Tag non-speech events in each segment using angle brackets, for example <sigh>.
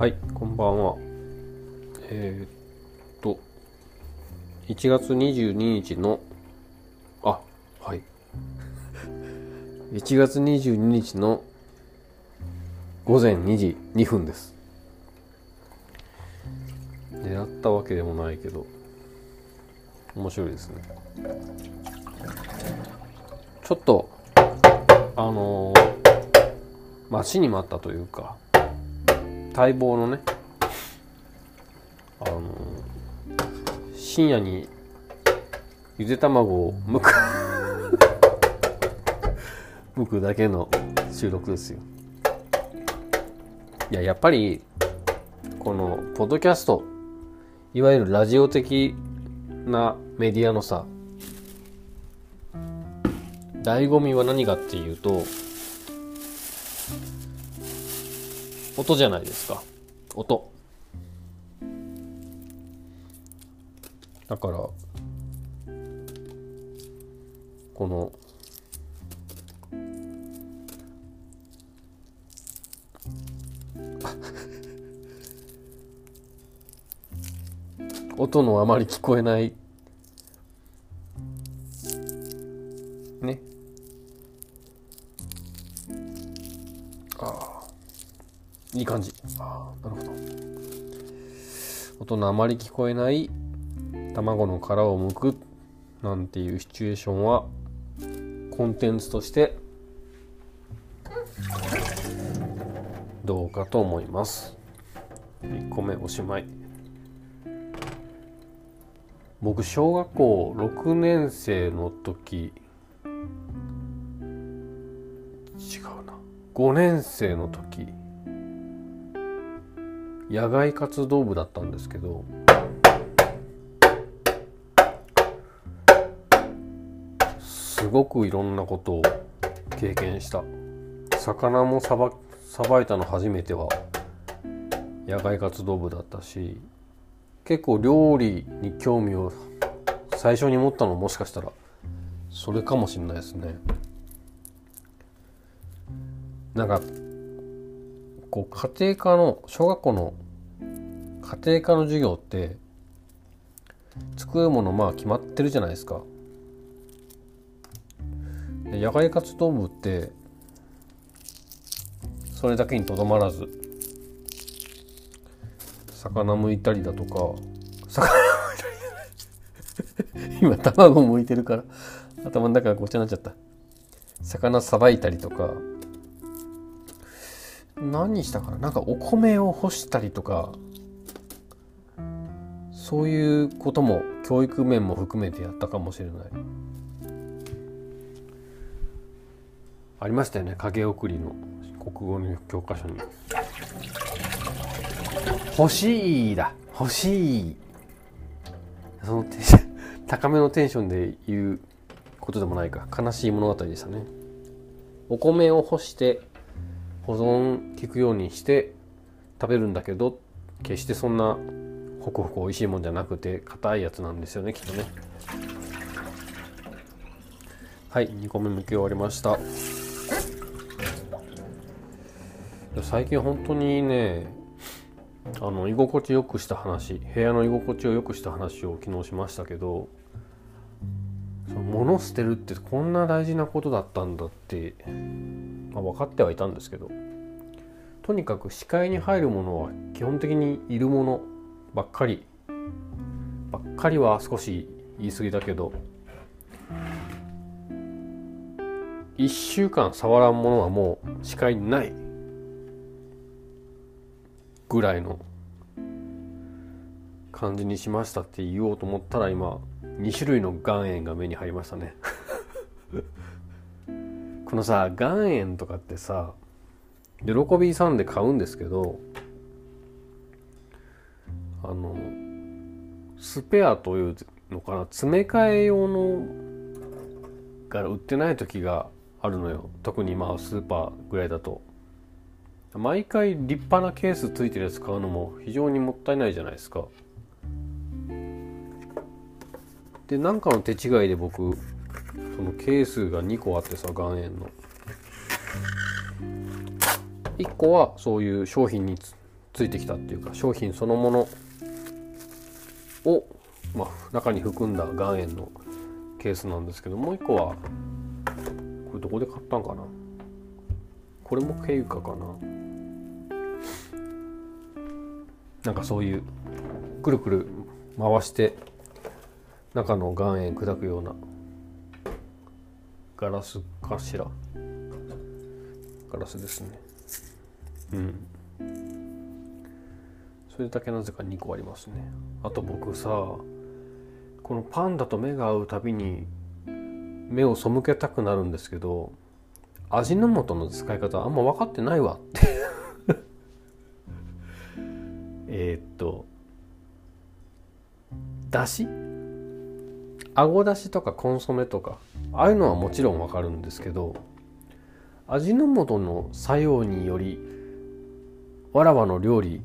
はい、こんばんは。えー、っと、1月22日の、あ、はい。<laughs> 1月22日の午前2時2分です。狙ったわけでもないけど、面白いですね。ちょっと、あのー待ちに待ったというか、待望のねあの深夜にゆで卵を剥く <laughs> 剥くだけの収録ですよ。いややっぱりこのポッドキャストいわゆるラジオ的なメディアのさ醍醐味は何かっていうと音じゃないですか。音。だからこの <laughs> 音のあまり聞こえないいい感じ。ああなるほど。音のあまり聞こえない卵の殻を剥くなんていうシチュエーションはコンテンツとしてどうかと思います。1個目おしまい。僕小学校6年生の時違うな。5年生の時野外活動部だったんですけどすごくいろんなことを経験した。魚もさばさばいたの初めては野外活動部だったし結構料理に興味を最初に持ったのもしかしたらそれかもしれないですね。なんかこう家庭科の小学校の家庭科の授業って作るものまあ決まってるじゃないですか。で野外活動部ってそれだけにとどまらず魚剥いたりだとか魚剥いたり <laughs> 今卵剥いてるから頭の中がごちゃになっちゃった。魚さばいたりとか何したかな？なんかお米を干したりとかそういうことも教育面も含めてやったかもしれない。ありましたよね影送りの国語の教科書に。欲しいだ。欲しい。そのテンション高めのテンションで言うことでもないか。悲しい物語でしたね。お米を干して保存効くようにして食べるんだけど決してそんなホクホク美味しいもんじゃなくて硬いやつなんですよねきっとね。はい2個目向き終わりました。最近本当にねあの居心地よくした話部屋の居心地を良くした話を昨日しましたけどその物捨てるってこんな大事なことだったんだって、まあ、分かってはいたんですけどとにかく視界に入るものは基本的にいるものばっかりばっかりは少し言い過ぎだけど1週間触らんものはもう視界にないぐらいの感じにしましたって言おうと思ったら今2種類の岩塩が目に入りましたね。このさ岩塩とかってさ喜びさんで買うんですけどあのスペアというのかな詰め替え用のが売ってない時があるのよ。特にまあスーパーぐらいだと。毎回立派なケースついてるやつ買うのも非常にもったいないじゃないですか。で何かの手違いで僕そのケースが2個あってさ岩塩の。1個はそういう商品につついてきたっていうか商品そのものを、まあ、中に含んだ岩塩のケースなんですけどもう一個はこれどこで買ったんかな？これもケイカかな？なんかそういうくるくる回して中の岩塩砕くようなガラスかしら。ガラスですね。うん。それだけなぜか2個ありますね。あと僕さこのパンダと目が合うたびに目を背けたくなるんですけど味の素の使い方あんま分かってないわって。<laughs> えっとだしあごだしとかコンソメとかああいうのはもちろん分かるんですけど味の素の作用によりわらわの料理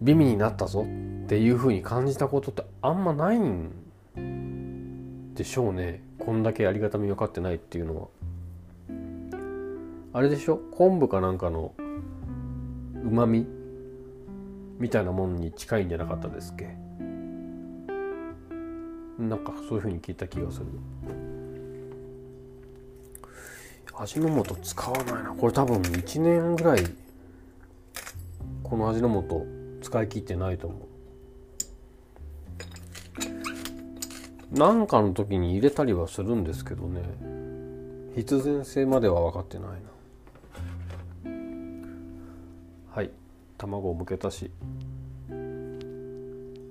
美味になったぞっていうふうに感じたことってあんまないんでしょうね。こんだけありがたみ分かってないっていうのは。あれでしょ？昆布かなんかのうまみみたいなものに近いんじゃなかったですっけ？なんかそういうふうに聞いた気がする。味の素使わないな。これ多分1年ぐらいこの味の素使い切ってないと思う。なんかの時に入れたりはするんですけどね。必然性までは分かってないな。はい。卵をむけたし。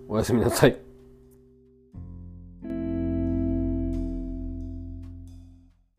おやすみなさい。